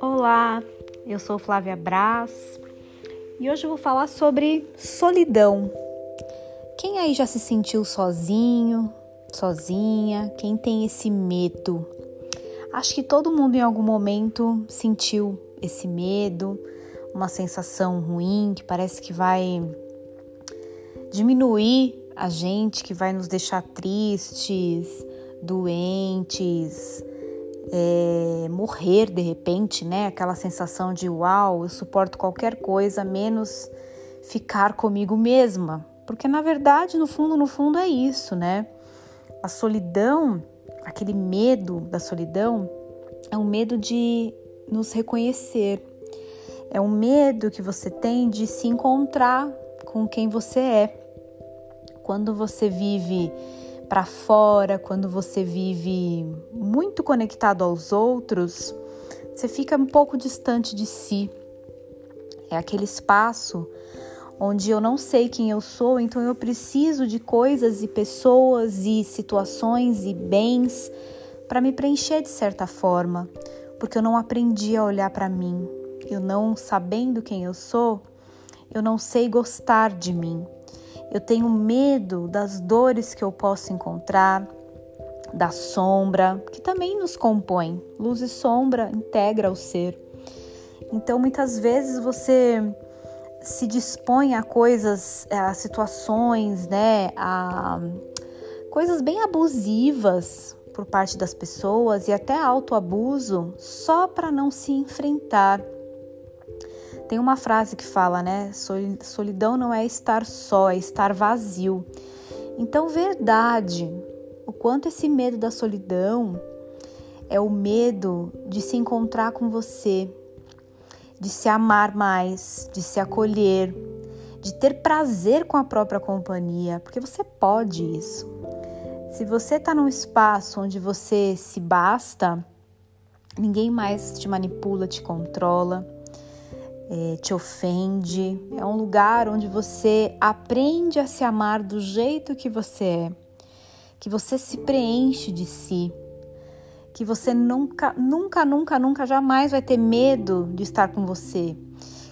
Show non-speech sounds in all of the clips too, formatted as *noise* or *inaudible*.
Olá, eu sou Flávia Braz e hoje eu vou falar sobre solidão. Quem aí já se sentiu sozinho, sozinha? Quem tem esse medo? Acho que todo mundo em algum momento sentiu esse medo, uma sensação ruim que parece que vai diminuir a gente, que vai nos deixar tristes, doentes, é, morrer de repente, né? Aquela sensação de uau, eu suporto qualquer coisa menos ficar comigo mesma. Porque na verdade, no fundo, no fundo é isso, né? A solidão, aquele medo da solidão, é um medo de nos reconhecer. É um medo que você tem de se encontrar com quem você é. Quando você vive para fora, quando você vive muito conectado aos outros, você fica um pouco distante de si. É aquele espaço onde eu não sei quem eu sou, então eu preciso de coisas e pessoas e situações e bens para me preencher de certa forma, porque eu não aprendi a olhar para mim. Eu não sabendo quem eu sou, eu não sei gostar de mim. Eu tenho medo das dores que eu posso encontrar, da sombra, que também nos compõe. Luz e sombra integra o ser. Então, muitas vezes você se dispõe a coisas, a situações, né, a coisas bem abusivas por parte das pessoas e até autoabuso só para não se enfrentar tem uma frase que fala, né? Solidão não é estar só, é estar vazio. Então, verdade, o quanto esse medo da solidão é o medo de se encontrar com você, de se amar mais, de se acolher, de ter prazer com a própria companhia, porque você pode isso. Se você está num espaço onde você se basta, ninguém mais te manipula, te controla é, te ofende. É um lugar onde você aprende a se amar do jeito que você é, que você se preenche de si, que você nunca, nunca, nunca, nunca, jamais vai ter medo de estar com você.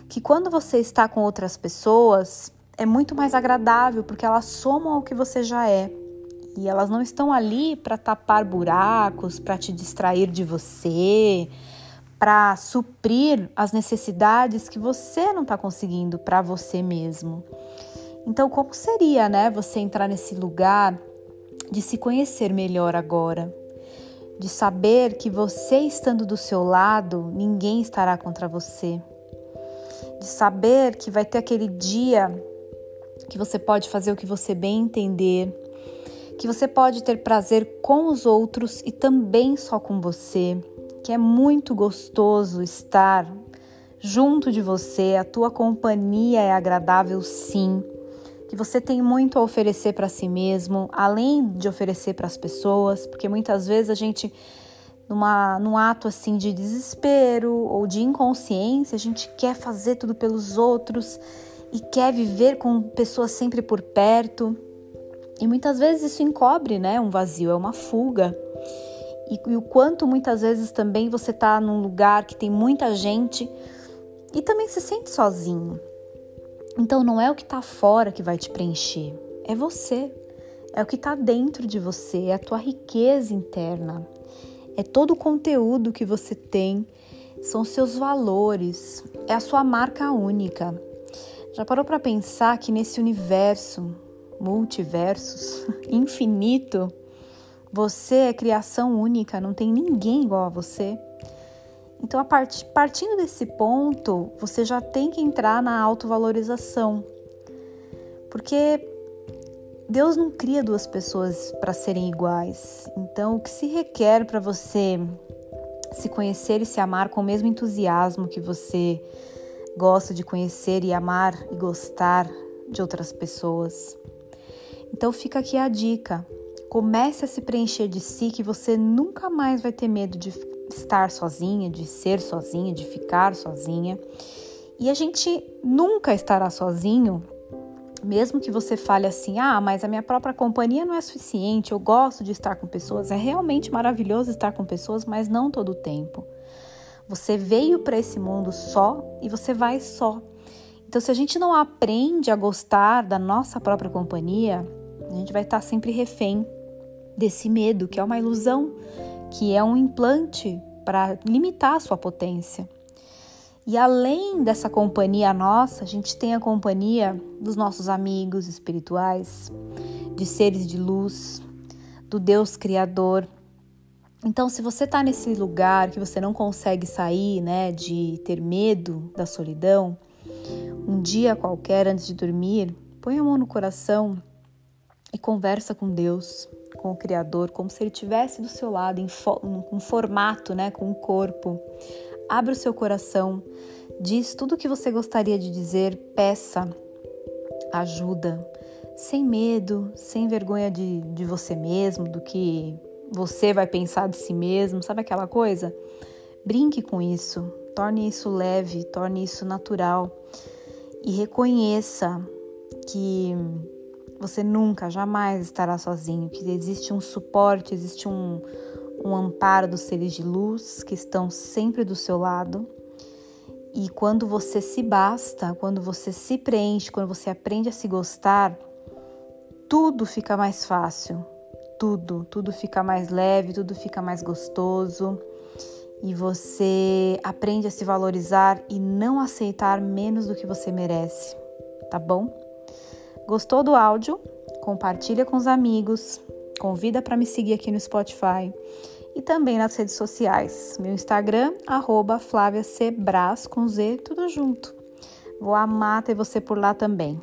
Que quando você está com outras pessoas é muito mais agradável porque elas somam ao que você já é. E elas não estão ali para tapar buracos, para te distrair de você, para suprir as necessidades que você não está conseguindo para você mesmo. Então, como seria, né, você entrar nesse lugar de se conhecer melhor agora, de saber que você estando do seu lado, ninguém estará contra você, de saber que vai ter aquele dia que você pode fazer o que você bem entender, que você pode ter prazer com os outros e também só com você que é muito gostoso estar junto de você, a tua companhia é agradável sim, que você tem muito a oferecer para si mesmo, além de oferecer para as pessoas, porque muitas vezes a gente numa, num ato assim de desespero ou de inconsciência, a gente quer fazer tudo pelos outros e quer viver com pessoas sempre por perto. E muitas vezes isso encobre, né, um vazio, é uma fuga e, e o quanto muitas vezes também você está num lugar que tem muita gente e também se sente sozinho. Então não é o que está fora que vai te preencher, é você. É o que está dentro de você, é a tua riqueza interna, é todo o conteúdo que você tem, são seus valores, é a sua marca única. Já parou para pensar que nesse universo, multiversos, *laughs* infinito, você é criação única, não tem ninguém igual a você. Então, a part, partindo desse ponto, você já tem que entrar na autovalorização. Porque Deus não cria duas pessoas para serem iguais. Então, o que se requer para você se conhecer e se amar com o mesmo entusiasmo que você gosta de conhecer e amar e gostar de outras pessoas. Então, fica aqui a dica. Comece a se preencher de si que você nunca mais vai ter medo de estar sozinha, de ser sozinha, de ficar sozinha. E a gente nunca estará sozinho mesmo que você fale assim: "Ah, mas a minha própria companhia não é suficiente, eu gosto de estar com pessoas". É realmente maravilhoso estar com pessoas, mas não todo o tempo. Você veio para esse mundo só e você vai só. Então, se a gente não aprende a gostar da nossa própria companhia, a gente vai estar sempre refém desse medo, que é uma ilusão, que é um implante para limitar a sua potência. E além dessa companhia nossa, a gente tem a companhia dos nossos amigos espirituais, de seres de luz, do Deus Criador. Então, se você está nesse lugar que você não consegue sair, né, de ter medo da solidão, um dia qualquer antes de dormir, põe a mão no coração e conversa com Deus, com o Criador, como se ele estivesse do seu lado, em fo um formato, né, com um corpo. Abra o seu coração, diz tudo o que você gostaria de dizer, peça ajuda, sem medo, sem vergonha de, de você mesmo, do que você vai pensar de si mesmo, sabe aquela coisa? Brinque com isso, torne isso leve, torne isso natural e reconheça que você nunca, jamais estará sozinho, que existe um suporte, existe um, um amparo dos seres de luz que estão sempre do seu lado. E quando você se basta, quando você se preenche, quando você aprende a se gostar, tudo fica mais fácil. Tudo, tudo fica mais leve, tudo fica mais gostoso. E você aprende a se valorizar e não aceitar menos do que você merece, tá bom? Gostou do áudio? Compartilha com os amigos, convida para me seguir aqui no Spotify e também nas redes sociais. Meu Instagram, arroba Flávia C. Com Z, tudo junto. Vou amar ter você por lá também.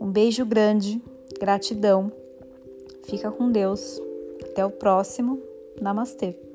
Um beijo grande, gratidão. Fica com Deus. Até o próximo. Namastê.